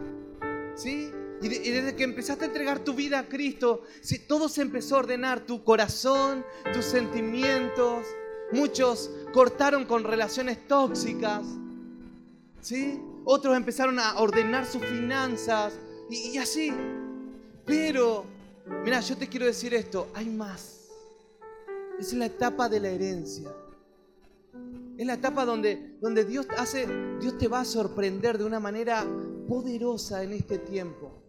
¿Sí? Y, desde que empezaste a entregar tu vida a Cristo, todo se empezó a ordenar, tu corazón, tus sentimientos. Muchos cortaron con relaciones tóxicas. ¿Sí? Otros empezaron a ordenar sus finanzas y, y así. Pero, mira, yo te quiero decir esto, hay más. Es la etapa de la herencia. Es la etapa donde, donde Dios hace, Dios te va a sorprender de una manera poderosa en este tiempo.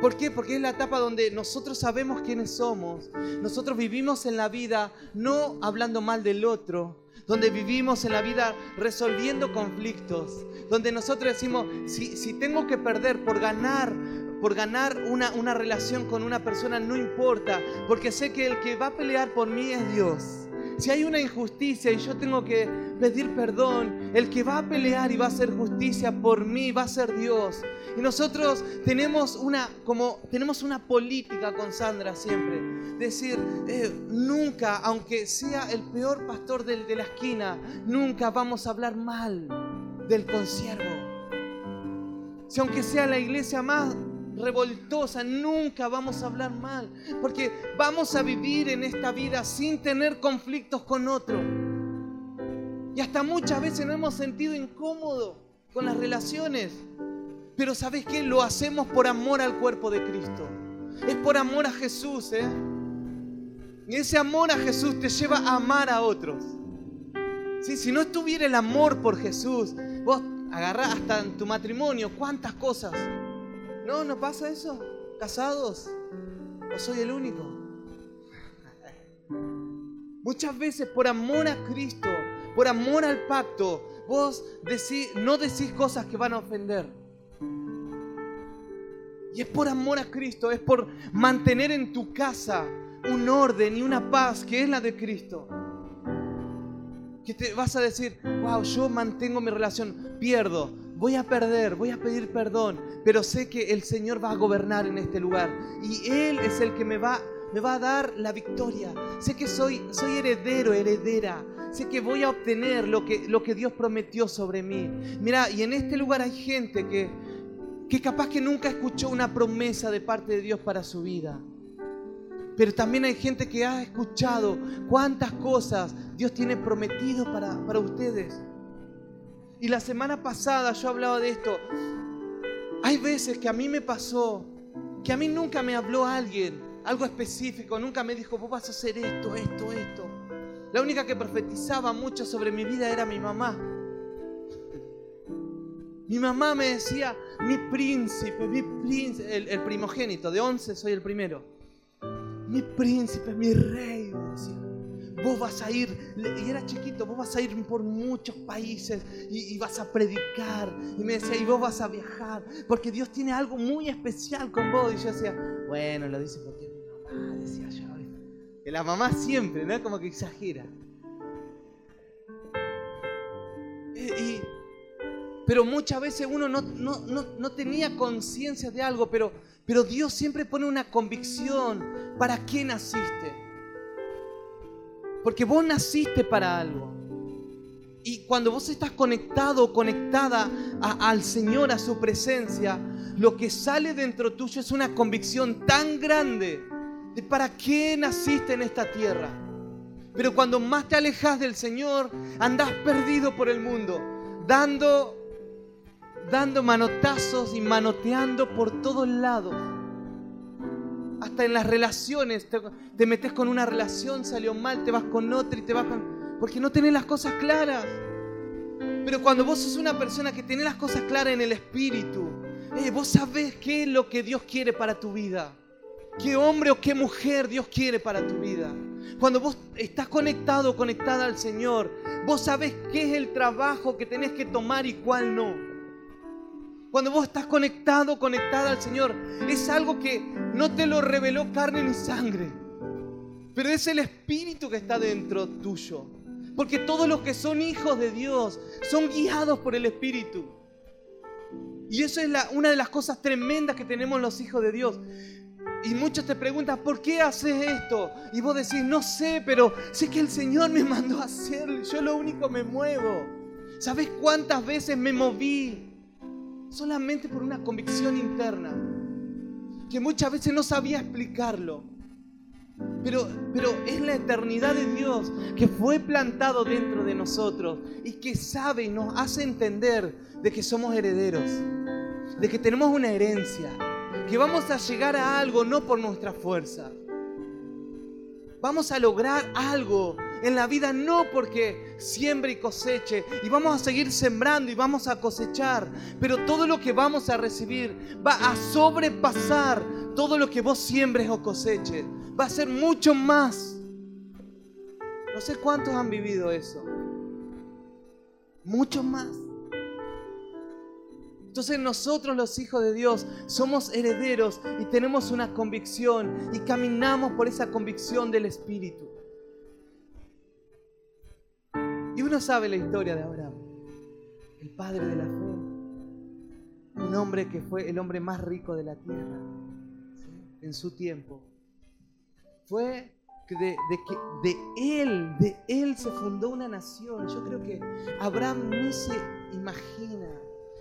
¿Por qué? Porque es la etapa donde nosotros sabemos quiénes somos. Nosotros vivimos en la vida no hablando mal del otro, donde vivimos en la vida resolviendo conflictos, donde nosotros decimos, si, si tengo que perder por ganar, por ganar una, una relación con una persona, no importa, porque sé que el que va a pelear por mí es Dios. Si hay una injusticia y yo tengo que pedir perdón, el que va a pelear y va a hacer justicia por mí va a ser Dios. Y nosotros tenemos una, como, tenemos una política con Sandra siempre. Decir, eh, nunca, aunque sea el peor pastor de, de la esquina, nunca vamos a hablar mal del consiervo. Si aunque sea la iglesia más revoltosa, nunca vamos a hablar mal, porque vamos a vivir en esta vida sin tener conflictos con otro. Y hasta muchas veces nos hemos sentido incómodos con las relaciones. Pero ¿sabes qué? Lo hacemos por amor al cuerpo de Cristo. Es por amor a Jesús, ¿eh? Y ese amor a Jesús te lleva a amar a otros. ¿Sí? Si no estuviera el amor por Jesús, vos agarrás hasta en tu matrimonio, cuántas cosas no, no pasa eso. ¿Casados? ¿O soy el único? Muchas veces por amor a Cristo, por amor al pacto, vos no decís cosas que van a ofender. Y es por amor a Cristo, es por mantener en tu casa un orden y una paz que es la de Cristo. Que te vas a decir, wow, yo mantengo mi relación, pierdo, voy a perder, voy a pedir perdón, pero sé que el Señor va a gobernar en este lugar y Él es el que me va, me va a dar la victoria. Sé que soy, soy heredero, heredera. Sé que voy a obtener lo que, lo que Dios prometió sobre mí. Mira, y en este lugar hay gente que, que capaz que nunca escuchó una promesa de parte de Dios para su vida. Pero también hay gente que ha escuchado cuántas cosas Dios tiene prometido para, para ustedes. Y la semana pasada yo hablaba de esto. Hay veces que a mí me pasó, que a mí nunca me habló alguien, algo específico, nunca me dijo, vos vas a hacer esto, esto, esto. La única que profetizaba mucho sobre mi vida era mi mamá. Mi mamá me decía, mi príncipe, mi príncipe, el, primogénito, de 11 soy el primero. Mi príncipe, mi rey, decía vos vas a ir, y era chiquito, vos vas a ir por muchos países y, vas a predicar. Y me decía, y vos vas a viajar, porque Dios tiene algo muy especial con vos. Y yo decía, bueno, lo dice porque mi mamá, decía yo. Que la mamá siempre, ¿no? Como que exagera. Y, pero muchas veces uno no, no, no, no tenía conciencia de algo, pero, pero Dios siempre pone una convicción. ¿Para qué naciste? Porque vos naciste para algo. Y cuando vos estás conectado conectada al Señor, a su presencia, lo que sale dentro tuyo es una convicción tan grande de para qué naciste en esta tierra. Pero cuando más te alejas del Señor, andás perdido por el mundo, dando, dando manotazos y manoteando por todos lados hasta en las relaciones, te, metes con una relación, salió mal, te vas con otra y te vas. Porque no tenés las cosas claras. Pero cuando vos sos una persona que tiene las cosas claras en el espíritu, eh, vos sabés qué es lo que Dios quiere para tu vida. Qué hombre o qué mujer Dios quiere para tu vida. Cuando vos estás conectado o conectada al Señor, vos sabés qué es el trabajo que tenés que tomar y cuál no. Cuando vos estás conectado, conectada al Señor, es algo que no te lo reveló carne ni sangre. pero es el Espíritu que está dentro tuyo. Porque todos los que son hijos de Dios son guiados por el Espíritu. Y eso es una de las cosas tremendas que tenemos los hijos de Dios. Y muchos te preguntan, ¿por qué haces esto? Y vos decís, no sé, pero sé que el Señor me mandó a hacerlo. Yo lo único me muevo. ¿Sabes cuántas veces me moví? Solamente por una convicción interna. Que muchas veces no sabía explicarlo. Pero, pero es la eternidad de Dios que fue plantado dentro de nosotros y que sabe y nos hace entender de que somos herederos, de que tenemos una herencia, que vamos a llegar a algo no por nuestra fuerza. Vamos a lograr algo en la vida no porque siembre y coseche y vamos a seguir sembrando y vamos a cosechar, pero todo lo que vamos a recibir va a sobrepasar todo lo que vos siembres o coseches va a ser mucho más. No sé cuántos han vivido eso. Mucho más. Entonces nosotros los hijos de Dios somos herederos y tenemos una convicción y caminamos por esa convicción del Espíritu. Y uno sabe la historia de Abraham, el padre de la fe, un hombre que fue el hombre más rico de la tierra en su tiempo fue de, que de él, de él se fundó una nación. Yo creo que Abraham ni se imagina,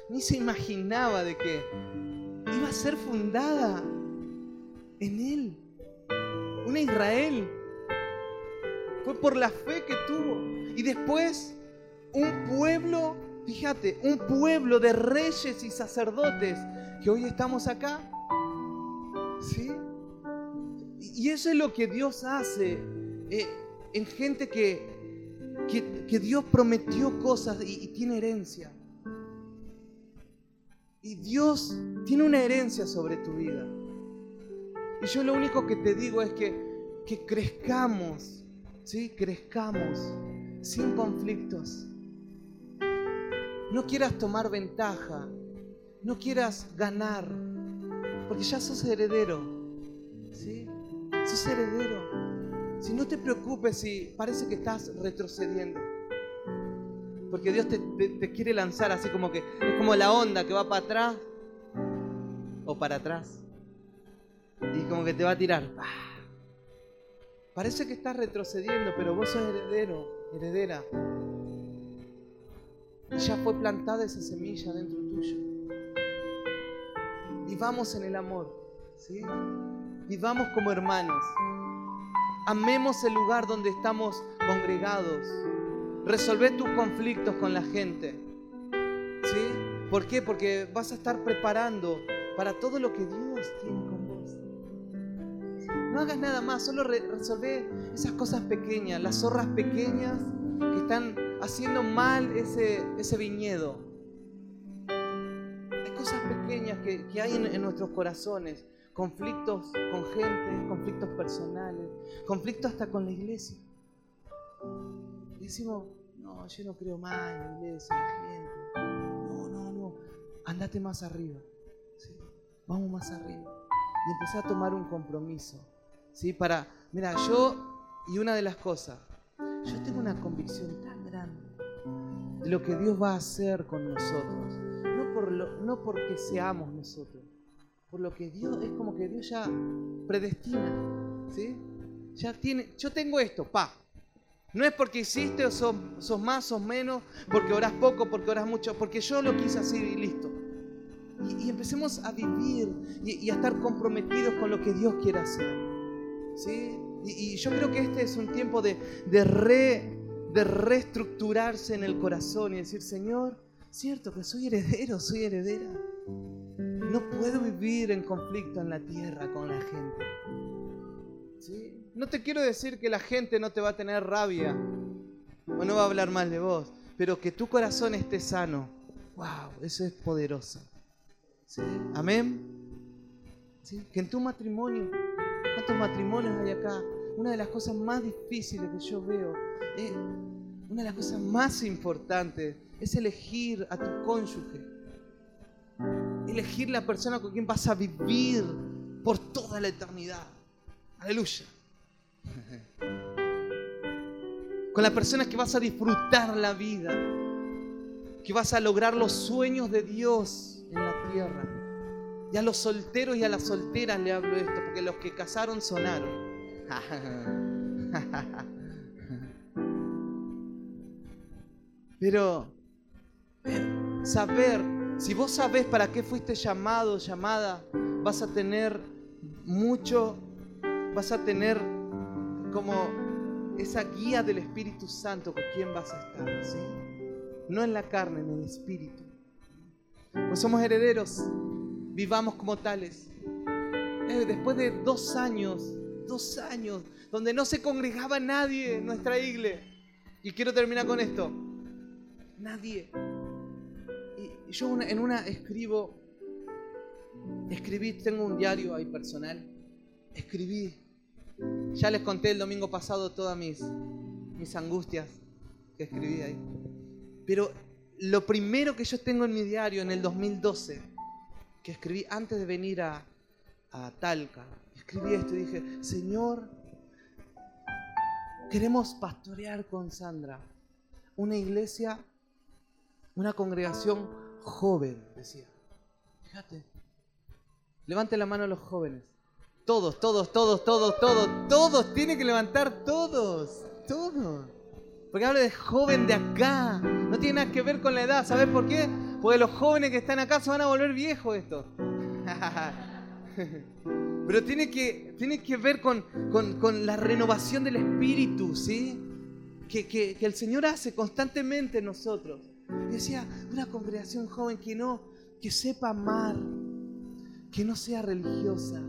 ni se imaginaba de que iba a ser fundada en él, una Israel. Fue por la fe que tuvo. Y después un pueblo, fíjate, un pueblo de reyes y sacerdotes que hoy estamos acá. ¿Sí? Y eso es lo que Dios hace eh, en gente que, que, Dios prometió cosas y, tiene herencia. Y Dios tiene una herencia sobre tu vida. Y yo lo único que te digo es que, que crezcamos, ¿sí? Crezcamos sin conflictos. No quieras tomar ventaja, no quieras ganar, porque ya sos heredero, ¿sí? sos heredero. Si no te preocupes si parece que estás retrocediendo. Porque Dios te, quiere lanzar así como que es como la onda que va para atrás o para atrás. Y como que te va a tirar. Parece que estás retrocediendo, pero vos sos heredero, heredera. Y ya fue plantada esa semilla dentro tuyo. Y vamos en el amor. ¿sí? Vivamos como hermanos. Amemos el lugar donde estamos congregados. Resolver tus conflictos con la gente. ¿Sí? ¿Por qué? Porque vas a estar preparando para todo lo que Dios tiene. No hagas nada más, solo resolver esas cosas pequeñas, las zorras pequeñas que están haciendo mal ese, viñedo. Hay cosas pequeñas que, hay en nuestros corazones conflictos con gente, conflictos personales, conflictos hasta con la iglesia. Y decimos, no, yo no creo más en la iglesia, en la gente. No, no, no, andate más arriba. Vamos más arriba. Y empecé a tomar un compromiso. ¿Sí? Para, mira, yo, y una de las cosas, yo tengo una convicción tan grande de lo que Dios va a hacer con nosotros. No, por lo, no porque seamos nosotros, por lo que Dios, es como que Dios ya predestina, ¿sí? Ya tiene, yo tengo esto, pa. No es porque hiciste o sos, más, sos menos, porque orás poco, porque orás mucho, porque yo lo quise así y listo. Y, empecemos a vivir y, a estar comprometidos con lo que Dios quiere hacer. ¿Sí? Y, yo creo que este es un tiempo de, de, re, de reestructurarse en el corazón y decir, Señor, cierto que soy heredero, soy heredera. No puedo vivir en conflicto en la tierra con la gente. ¿Sí? No te quiero decir que la gente no te va a tener rabia o no va a hablar mal de vos, pero que tu corazón esté sano. ¡Wow! Eso es poderoso. ¿Sí? Amén. ¿Sí? Que en tu matrimonio, ¿cuántos matrimonios hay acá? Una de las cosas más difíciles que yo veo, eh, una de las cosas más importantes es elegir a tu cónyuge elegir la persona con quien vas a vivir por toda la eternidad. Aleluya. Con las personas que vas a disfrutar la vida. Que vas a lograr los sueños de Dios en la tierra. Y a los solteros y a las solteras le hablo esto, porque los que casaron sonaron. Pero saber, si vos sabés para qué fuiste llamado, llamada, vas a tener mucho, vas a tener como esa guía del Espíritu Santo con quién vas a estar, ¿sí? No en la carne, en el Espíritu. Pues somos herederos, vivamos como tales. Eh, después de dos años, dos años, donde no se congregaba nadie en nuestra iglesia. Y quiero terminar con esto. Nadie. Y yo en una escribo, escribí, tengo un diario ahí personal, escribí. Ya les conté el domingo pasado todas mis, mis angustias que escribí ahí. Pero lo primero que yo tengo en mi diario en el 2012, que escribí antes de venir a, a Talca, escribí esto y dije, Señor, queremos pastorear con Sandra una iglesia, una congregación joven, decía. Fíjate. Levante la mano a los jóvenes. Todos, todos, todos, todos, todos, todos. Tienen que levantar todos. Todos. Porque habla de joven de acá. No tiene nada que ver con la edad. ¿Sabes por qué? Porque los jóvenes que están acá se van a volver viejos esto. Pero tiene que, tiene que ver con, la renovación del espíritu, ¿sí? Que, que, el Señor hace constantemente en nosotros. decía, una congregación joven que no, que sepa amar, que no sea religiosa,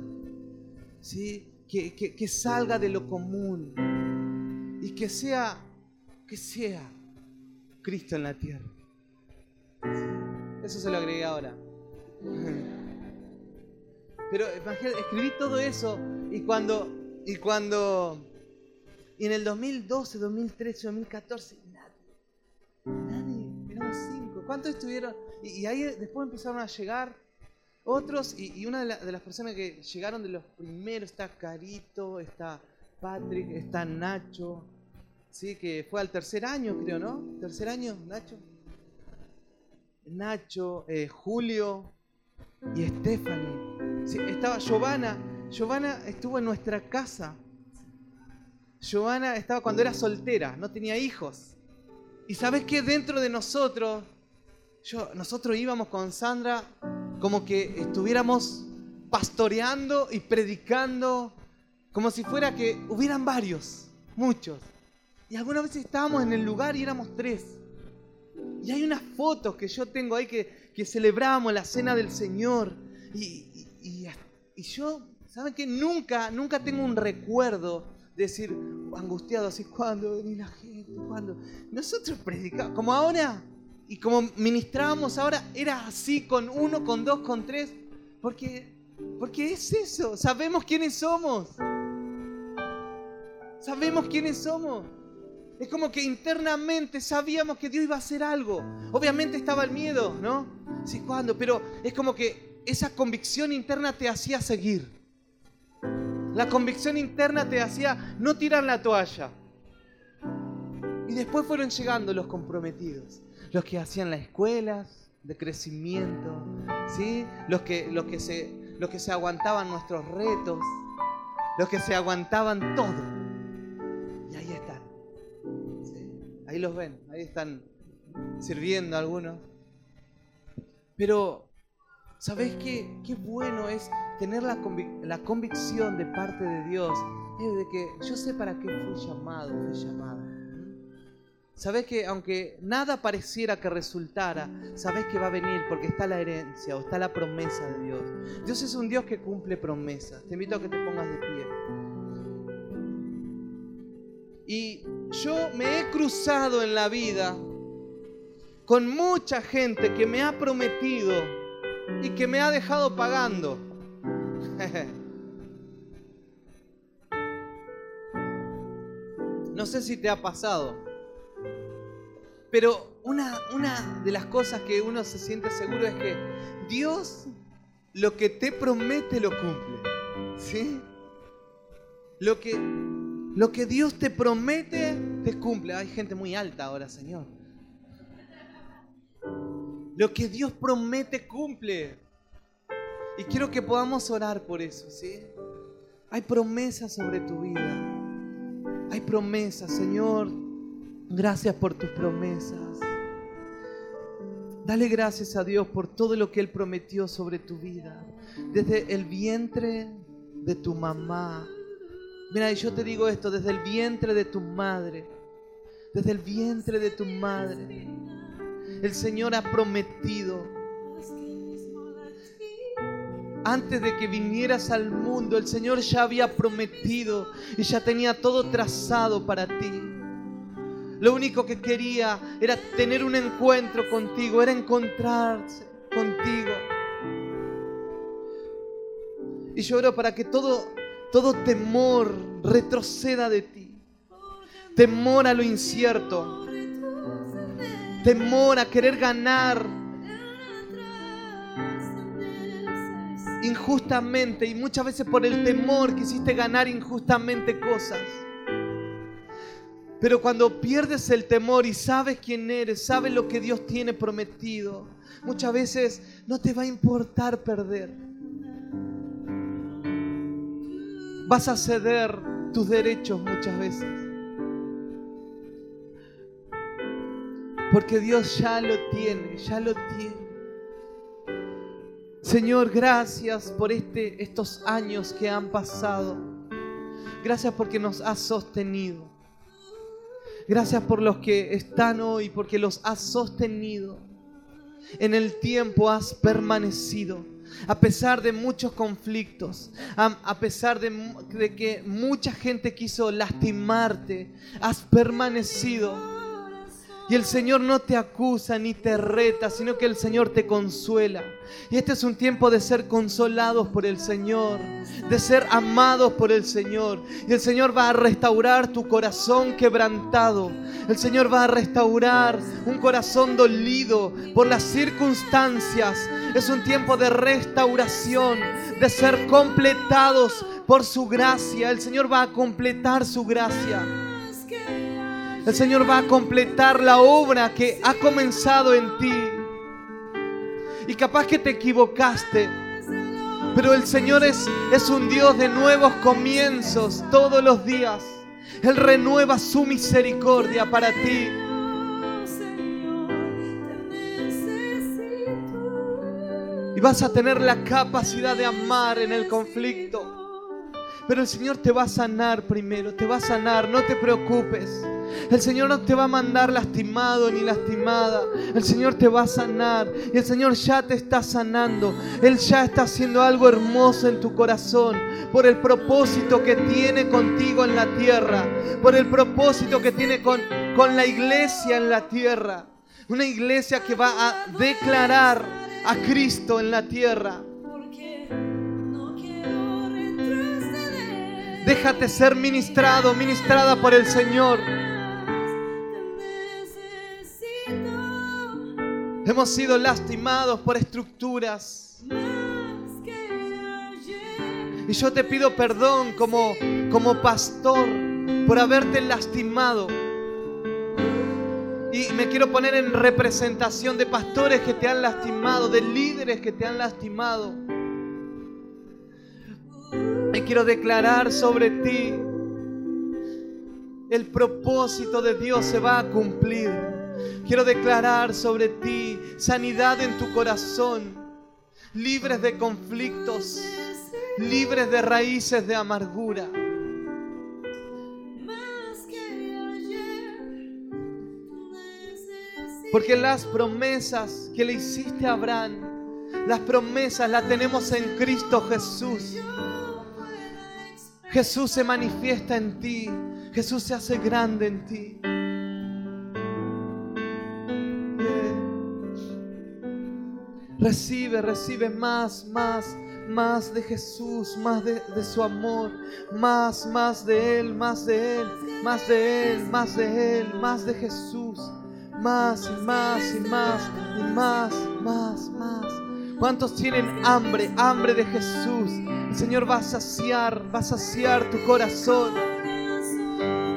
¿sí? Que, que, salga de lo común y que sea, que sea Cristo en la tierra. Eso se lo agregué ahora. Pero escribí todo eso y cuando, y cuando, y en el 2012, 2013, 2014, nadie, nadie, éramos cinco. ¿Cuántos estuvieron? Y, ahí después empezaron a llegar otros, y, una de, las personas que llegaron de los primeros está Carito, está Patrick, está Nacho, ¿sí? que fue al tercer año, creo, ¿no? ¿Tercer año, Nacho? Nacho, eh, Julio y Stephanie. Estaba Giovanna. Giovanna estuvo en nuestra casa. Giovanna estaba cuando era soltera, no tenía hijos. Y sabes que dentro de nosotros, nosotros íbamos con Sandra como que estuviéramos pastoreando y predicando, como si fuera que hubieran varios, muchos. Y algunas veces estábamos en el lugar y éramos tres. Y hay unas fotos que yo tengo ahí que, que celebramos la cena del Señor. Y, y, yo, ¿saben qué? Nunca, nunca tengo un recuerdo de decir, angustiado así, ¿cuándo ni la gente? ¿Cuándo? Nosotros predicamos, como ahora, y como ministrábamos ahora, era así, con uno, con dos, con tres, porque, porque es eso, sabemos quiénes somos. Sabemos quiénes somos. Es como que internamente sabíamos que Dios iba a hacer algo. Obviamente estaba el miedo, ¿no? Sí, ¿cuándo? Pero es como que esa convicción interna te hacía seguir. La convicción interna te hacía no tirar la toalla. Y después fueron llegando los comprometidos, los que hacían las escuelas de crecimiento, ¿sí? los, que, los, que se, los que se aguantaban nuestros retos, los que se aguantaban todo. Ahí los ven, ahí están sirviendo algunos. Pero, ¿sabéis qué? Qué bueno es tener la, convicción de parte de Dios, es de que yo sé para qué fui llamado, fui llamada. Sabes que aunque nada pareciera que resultara, sabes que va a venir porque está la herencia o está la promesa de Dios. Dios es un Dios que cumple promesas. Te invito a que te pongas de pie. Y yo me he cruzado en la vida con mucha gente que me ha prometido y que me ha dejado pagando. No sé si te ha pasado, pero una, una de las cosas que uno se siente seguro es que Dios lo que te promete lo cumple. ¿Sí? Lo que Lo que Dios te promete, te cumple. Hay gente muy alta ahora, Señor. Lo que Dios promete, cumple. Y quiero que podamos orar por eso, ¿sí? Hay promesas sobre tu vida. Hay promesas, Señor. Gracias por tus promesas. Dale gracias a Dios por todo lo que Él prometió sobre tu vida. Desde el vientre de tu mamá. Mira, yo te digo esto, desde el vientre de tu madre. Desde el vientre de tu madre. El Señor ha prometido. Antes de que vinieras al mundo, el Señor ya había prometido y ya tenía todo trazado para ti. Lo único que quería era tener un encuentro contigo, era encontrarse contigo. Y yo oro para que todo, todo temor retroceda de ti. Temor a lo incierto. Temor a querer ganar injustamente. Y muchas veces por el temor quisiste ganar injustamente cosas. Pero cuando pierdes el temor y sabes quién eres, sabes lo que Dios tiene prometido, muchas veces no te va a importar perder. Vas a ceder tus derechos muchas veces. Porque Dios ya lo tiene, ya lo tiene. Señor, gracias por este, estos años que han pasado. Gracias porque nos has sostenido. Gracias por los que están hoy, porque los has sostenido. En el tiempo has permanecido. A pesar de muchos conflictos, a, pesar de, que mucha gente quiso lastimarte, has permanecido y el Señor no te acusa ni te reta, sino que el Señor te consuela. Y este es un tiempo de ser consolados por el Señor, de ser amados por el Señor. Y el Señor va a restaurar tu corazón quebrantado. El Señor va a restaurar un corazón dolido por las circunstancias. Es un tiempo de restauración, de ser completados por su gracia. El Señor va a completar su gracia. El Señor va a completar la obra que ha comenzado en ti. Y capaz que te equivocaste. Pero el Señor es, es un Dios de nuevos comienzos todos los días. Él renueva su misericordia para ti. Y vas a tener la capacidad de amar en el conflicto. Pero el Señor te va a sanar primero, te va a sanar, no te preocupes. El Señor no te va a mandar lastimado ni lastimada. El Señor te va a sanar. Y el Señor ya te está sanando. Él ya está haciendo algo hermoso en tu corazón. Por el propósito que tiene contigo en la tierra. Por el propósito que tiene con, con la iglesia en la tierra. Una iglesia que va a declarar a Cristo en la tierra. Déjate ser ministrado, ministrada por el Señor. Hemos sido lastimados por estructuras. Y yo te pido perdón como, como pastor por haberte lastimado. Y me quiero poner en representación de pastores que te han lastimado, de líderes que te han lastimado. Y quiero declarar sobre ti, el propósito de Dios se va a cumplir. Quiero declarar sobre ti sanidad en tu corazón, libres de conflictos, libres de raíces de amargura. Porque las promesas que le hiciste a Abraham, las promesas las tenemos en Cristo Jesús. Jesús se manifiesta en ti. Jesús se hace grande en ti. Recibe, recibe más, más, más de Jesús, más de, su amor, más, más de Él, más de Él, más de Él, más de Él, más de Jesús, más y más y más y más, más, más. ¿Cuántos tienen hambre, hambre de Jesús? El Señor va a saciar, va a saciar tu corazón.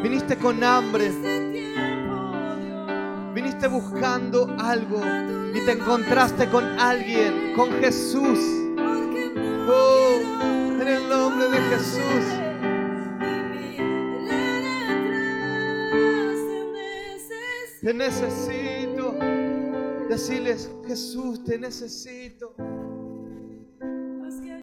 Viniste con hambre. Viniste buscando algo y te encontraste con alguien, con Jesús. Oh, en el nombre de Jesús. Te necesito. Decirles, Jesús, te necesito.